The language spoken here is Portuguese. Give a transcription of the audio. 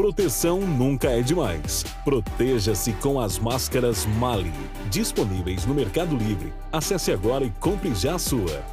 Proteção nunca é demais. Proteja-se com as máscaras Mali. Disponíveis no Mercado Livre. Acesse agora e compre já a sua.